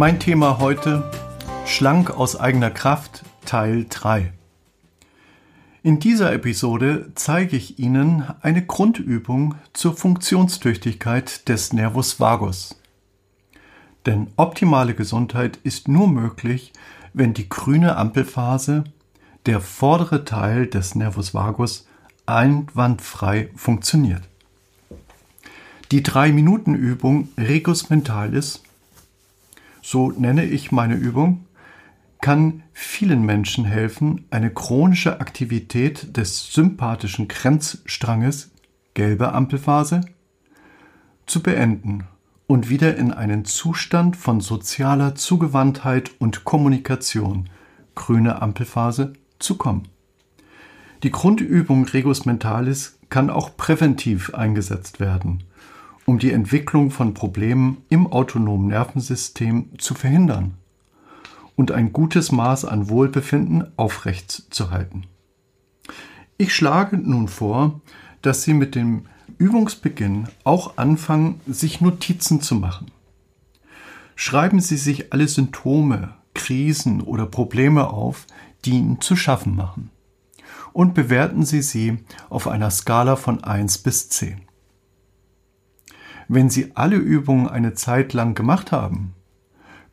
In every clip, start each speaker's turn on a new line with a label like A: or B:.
A: Mein Thema heute Schlank aus eigener Kraft Teil 3. In dieser Episode zeige ich Ihnen eine Grundübung zur Funktionstüchtigkeit des Nervus vagus. Denn optimale Gesundheit ist nur möglich, wenn die grüne Ampelphase, der vordere Teil des Nervus vagus, einwandfrei funktioniert. Die 3-Minuten-Übung Regus Mentalis, so nenne ich meine Übung, kann vielen Menschen helfen, eine chronische Aktivität des sympathischen Grenzstranges, gelbe Ampelphase, zu beenden und wieder in einen Zustand von sozialer Zugewandtheit und Kommunikation, grüne Ampelphase, zu kommen. Die Grundübung Regus Mentalis kann auch präventiv eingesetzt werden, um die Entwicklung von Problemen im autonomen Nervensystem zu verhindern und ein gutes Maß an Wohlbefinden aufrechtzuerhalten. Ich schlage nun vor, dass Sie mit dem Übungsbeginn auch anfangen, sich Notizen zu machen. Schreiben Sie sich alle Symptome, Krisen oder Probleme auf, die Ihnen zu schaffen machen. Und bewerten Sie sie auf einer Skala von 1 bis 10. Wenn Sie alle Übungen eine Zeit lang gemacht haben,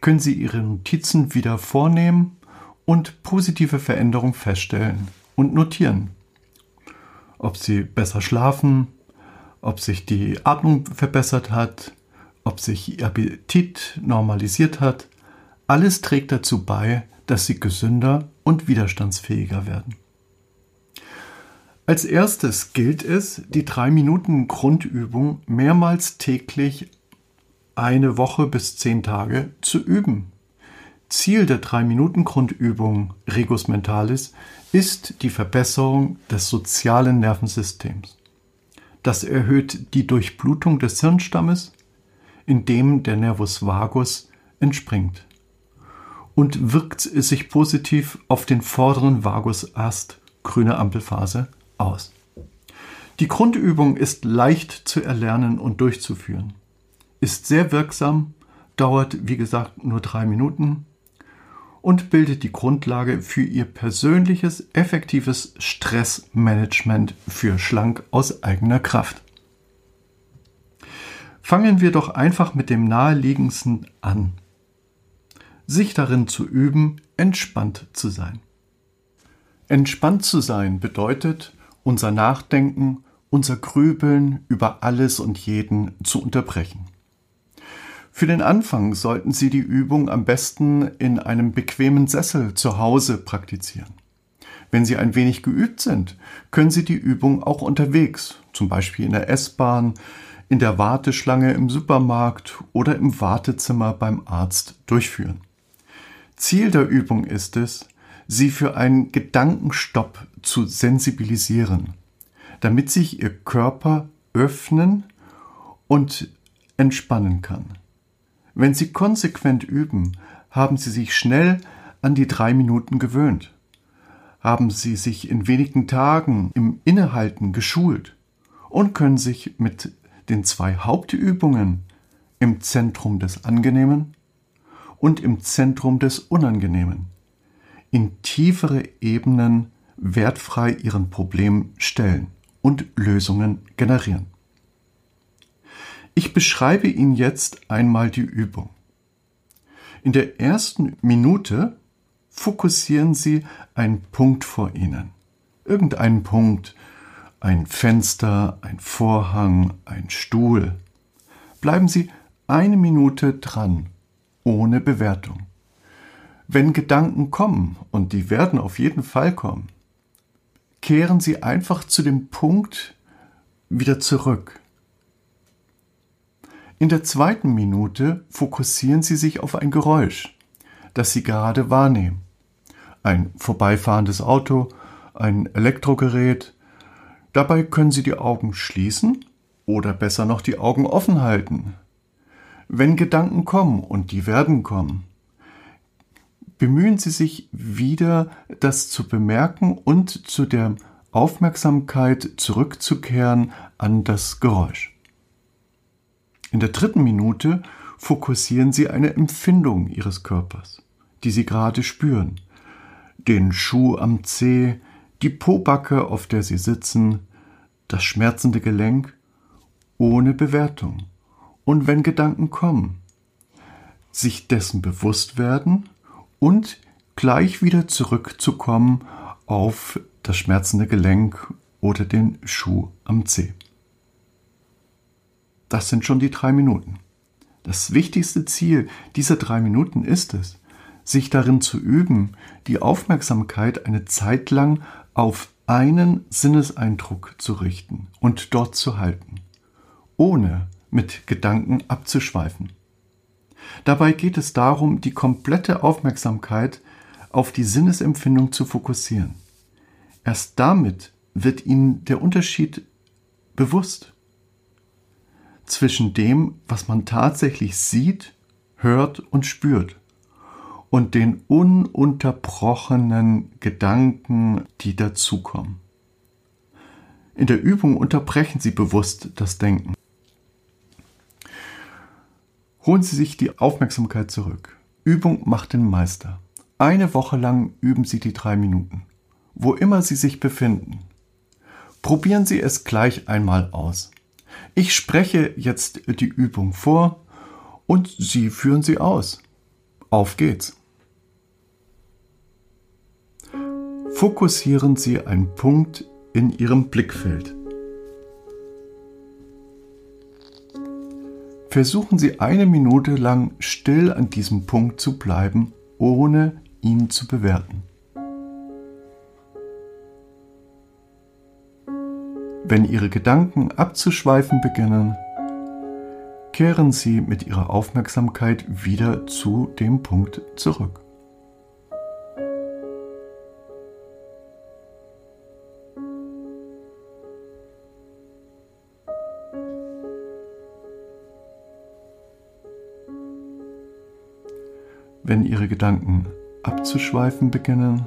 A: können Sie Ihre Notizen wieder vornehmen und positive Veränderungen feststellen und notieren. Ob Sie besser schlafen, ob sich die Atmung verbessert hat, ob sich Ihr Appetit normalisiert hat, alles trägt dazu bei, dass Sie gesünder und widerstandsfähiger werden. Als erstes gilt es, die drei Minuten Grundübung mehrmals täglich eine Woche bis zehn Tage zu üben. Ziel der drei Minuten Grundübung Regus Mentalis ist die Verbesserung des sozialen Nervensystems. Das erhöht die Durchblutung des Hirnstammes, in dem der Nervus vagus entspringt und wirkt sich positiv auf den vorderen Vagusast, grüne Ampelphase, aus. Die Grundübung ist leicht zu erlernen und durchzuführen ist sehr wirksam, dauert wie gesagt nur drei Minuten und bildet die Grundlage für Ihr persönliches, effektives Stressmanagement für Schlank aus eigener Kraft. Fangen wir doch einfach mit dem naheliegendsten an. Sich darin zu üben, entspannt zu sein. Entspannt zu sein bedeutet, unser Nachdenken, unser Grübeln über alles und jeden zu unterbrechen. Für den Anfang sollten Sie die Übung am besten in einem bequemen Sessel zu Hause praktizieren. Wenn Sie ein wenig geübt sind, können Sie die Übung auch unterwegs, zum Beispiel in der S-Bahn, in der Warteschlange im Supermarkt oder im Wartezimmer beim Arzt durchführen. Ziel der Übung ist es, Sie für einen Gedankenstopp zu sensibilisieren, damit sich Ihr Körper öffnen und entspannen kann. Wenn Sie konsequent üben, haben Sie sich schnell an die drei Minuten gewöhnt. Haben Sie sich in wenigen Tagen im Innehalten geschult und können sich mit den zwei Hauptübungen im Zentrum des Angenehmen und im Zentrum des Unangenehmen in tiefere Ebenen wertfrei ihren Problem stellen und Lösungen generieren. Ich beschreibe Ihnen jetzt einmal die Übung. In der ersten Minute fokussieren Sie einen Punkt vor Ihnen. Irgendeinen Punkt, ein Fenster, ein Vorhang, ein Stuhl. Bleiben Sie eine Minute dran, ohne Bewertung. Wenn Gedanken kommen, und die werden auf jeden Fall kommen, kehren Sie einfach zu dem Punkt wieder zurück. In der zweiten Minute fokussieren Sie sich auf ein Geräusch, das Sie gerade wahrnehmen. Ein vorbeifahrendes Auto, ein Elektrogerät. Dabei können Sie die Augen schließen oder besser noch die Augen offen halten. Wenn Gedanken kommen, und die werden kommen, bemühen Sie sich wieder, das zu bemerken und zu der Aufmerksamkeit zurückzukehren an das Geräusch. In der dritten Minute fokussieren Sie eine Empfindung Ihres Körpers, die Sie gerade spüren. Den Schuh am Zeh, die Pobacke, auf der Sie sitzen, das schmerzende Gelenk, ohne Bewertung. Und wenn Gedanken kommen, sich dessen bewusst werden und gleich wieder zurückzukommen auf das schmerzende Gelenk oder den Schuh am Zeh. Das sind schon die drei Minuten. Das wichtigste Ziel dieser drei Minuten ist es, sich darin zu üben, die Aufmerksamkeit eine Zeit lang auf einen Sinneseindruck zu richten und dort zu halten, ohne mit Gedanken abzuschweifen. Dabei geht es darum, die komplette Aufmerksamkeit auf die Sinnesempfindung zu fokussieren. Erst damit wird Ihnen der Unterschied bewusst zwischen dem, was man tatsächlich sieht, hört und spürt und den ununterbrochenen Gedanken, die dazukommen. In der Übung unterbrechen Sie bewusst das Denken. Holen Sie sich die Aufmerksamkeit zurück. Übung macht den Meister. Eine Woche lang üben Sie die drei Minuten, wo immer Sie sich befinden. Probieren Sie es gleich einmal aus. Ich spreche jetzt die Übung vor und Sie führen sie aus. Auf geht's. Fokussieren Sie einen Punkt in Ihrem Blickfeld. Versuchen Sie eine Minute lang still an diesem Punkt zu bleiben, ohne ihn zu bewerten. Wenn Ihre Gedanken abzuschweifen beginnen, kehren Sie mit Ihrer Aufmerksamkeit wieder zu dem Punkt zurück. Wenn Ihre Gedanken abzuschweifen beginnen,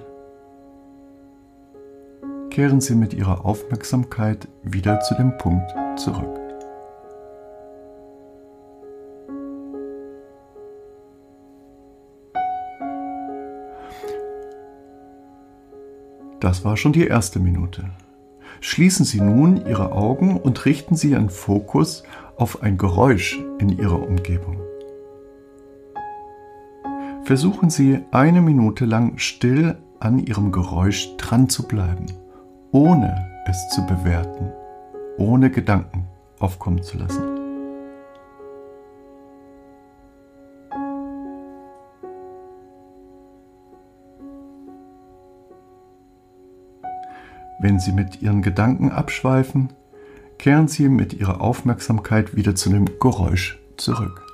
A: kehren Sie mit Ihrer Aufmerksamkeit wieder zu dem Punkt zurück. Das war schon die erste Minute. Schließen Sie nun Ihre Augen und richten Sie Ihren Fokus auf ein Geräusch in Ihrer Umgebung. Versuchen Sie eine Minute lang still an Ihrem Geräusch dran zu bleiben, ohne es zu bewerten, ohne Gedanken aufkommen zu lassen. Wenn Sie mit Ihren Gedanken abschweifen, kehren Sie mit Ihrer Aufmerksamkeit wieder zu dem Geräusch zurück.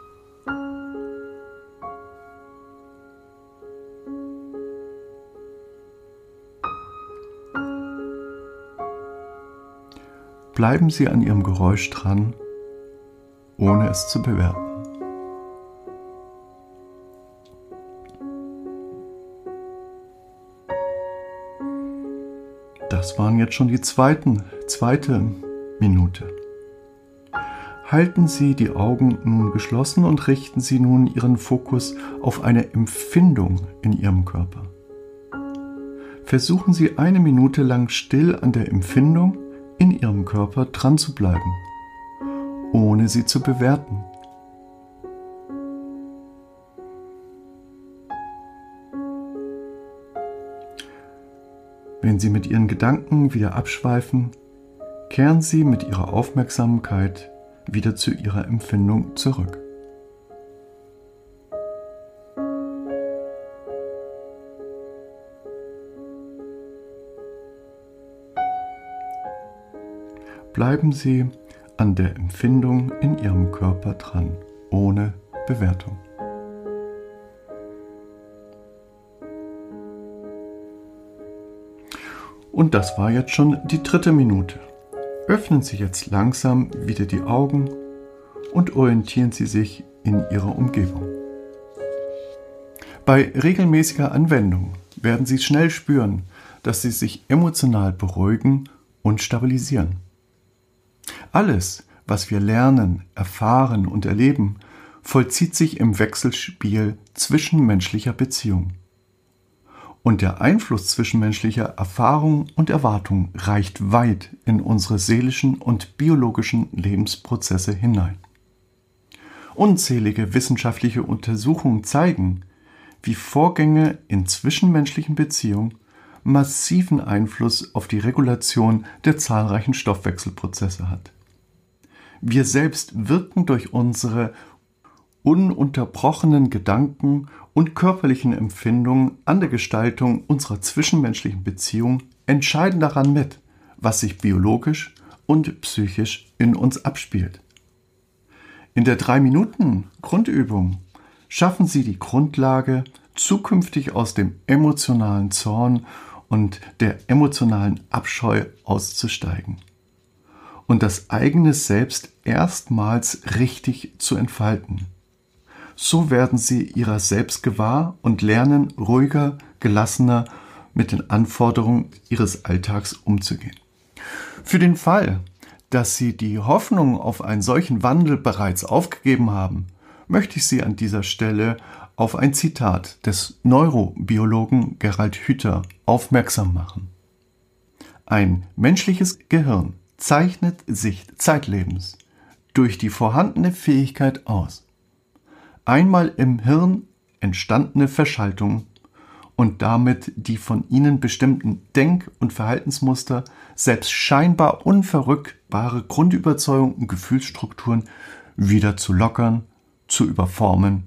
A: Bleiben Sie an Ihrem Geräusch dran, ohne es zu bewerten. Das waren jetzt schon die zweiten, zweite Minute. Halten Sie die Augen nun geschlossen und richten Sie nun Ihren Fokus auf eine Empfindung in Ihrem Körper. Versuchen Sie eine Minute lang still an der Empfindung in ihrem Körper dran zu bleiben, ohne sie zu bewerten. Wenn Sie mit Ihren Gedanken wieder abschweifen, kehren Sie mit Ihrer Aufmerksamkeit wieder zu Ihrer Empfindung zurück. Bleiben Sie an der Empfindung in Ihrem Körper dran, ohne Bewertung. Und das war jetzt schon die dritte Minute. Öffnen Sie jetzt langsam wieder die Augen und orientieren Sie sich in Ihrer Umgebung. Bei regelmäßiger Anwendung werden Sie schnell spüren, dass Sie sich emotional beruhigen und stabilisieren. Alles, was wir lernen, erfahren und erleben, vollzieht sich im Wechselspiel zwischenmenschlicher Beziehungen. Und der Einfluss zwischenmenschlicher Erfahrung und Erwartung reicht weit in unsere seelischen und biologischen Lebensprozesse hinein. Unzählige wissenschaftliche Untersuchungen zeigen, wie Vorgänge in zwischenmenschlichen Beziehungen massiven Einfluss auf die Regulation der zahlreichen Stoffwechselprozesse hat. Wir selbst wirken durch unsere ununterbrochenen Gedanken und körperlichen Empfindungen an der Gestaltung unserer zwischenmenschlichen Beziehung entscheiden daran mit, was sich biologisch und psychisch in uns abspielt. In der 3-Minuten-Grundübung schaffen Sie die Grundlage, zukünftig aus dem emotionalen Zorn und der emotionalen Abscheu auszusteigen und das eigene Selbst erstmals richtig zu entfalten. So werden sie ihrer selbst gewahr und lernen ruhiger, gelassener mit den Anforderungen ihres Alltags umzugehen. Für den Fall, dass Sie die Hoffnung auf einen solchen Wandel bereits aufgegeben haben, möchte ich Sie an dieser Stelle auf ein Zitat des Neurobiologen Gerald Hüther aufmerksam machen. Ein menschliches Gehirn zeichnet sich zeitlebens durch die vorhandene Fähigkeit aus, einmal im Hirn entstandene Verschaltungen und damit die von ihnen bestimmten Denk- und Verhaltensmuster, selbst scheinbar unverrückbare Grundüberzeugungen und Gefühlsstrukturen wieder zu lockern, zu überformen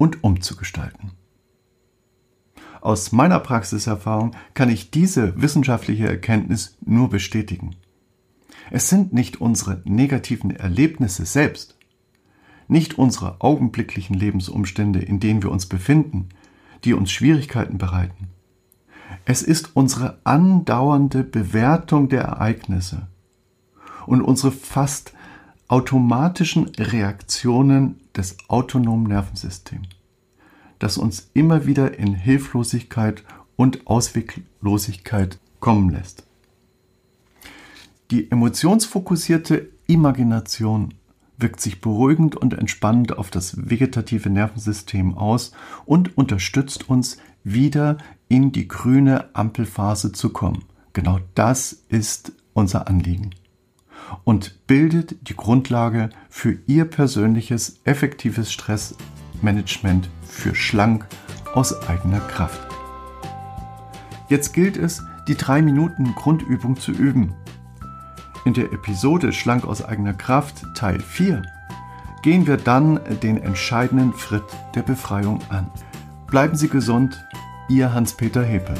A: und umzugestalten. Aus meiner Praxiserfahrung kann ich diese wissenschaftliche Erkenntnis nur bestätigen. Es sind nicht unsere negativen Erlebnisse selbst, nicht unsere augenblicklichen Lebensumstände, in denen wir uns befinden, die uns Schwierigkeiten bereiten. Es ist unsere andauernde Bewertung der Ereignisse und unsere fast automatischen Reaktionen des autonomen Nervensystems, das uns immer wieder in Hilflosigkeit und Ausweglosigkeit kommen lässt. Die emotionsfokussierte Imagination wirkt sich beruhigend und entspannend auf das vegetative Nervensystem aus und unterstützt uns, wieder in die grüne Ampelphase zu kommen. Genau das ist unser Anliegen und bildet die Grundlage für Ihr persönliches effektives Stressmanagement für schlank aus eigener Kraft. Jetzt gilt es, die drei Minuten Grundübung zu üben. In der Episode Schlank aus eigener Kraft Teil 4 gehen wir dann den entscheidenden Schritt der Befreiung an. Bleiben Sie gesund, Ihr Hans-Peter Hepe.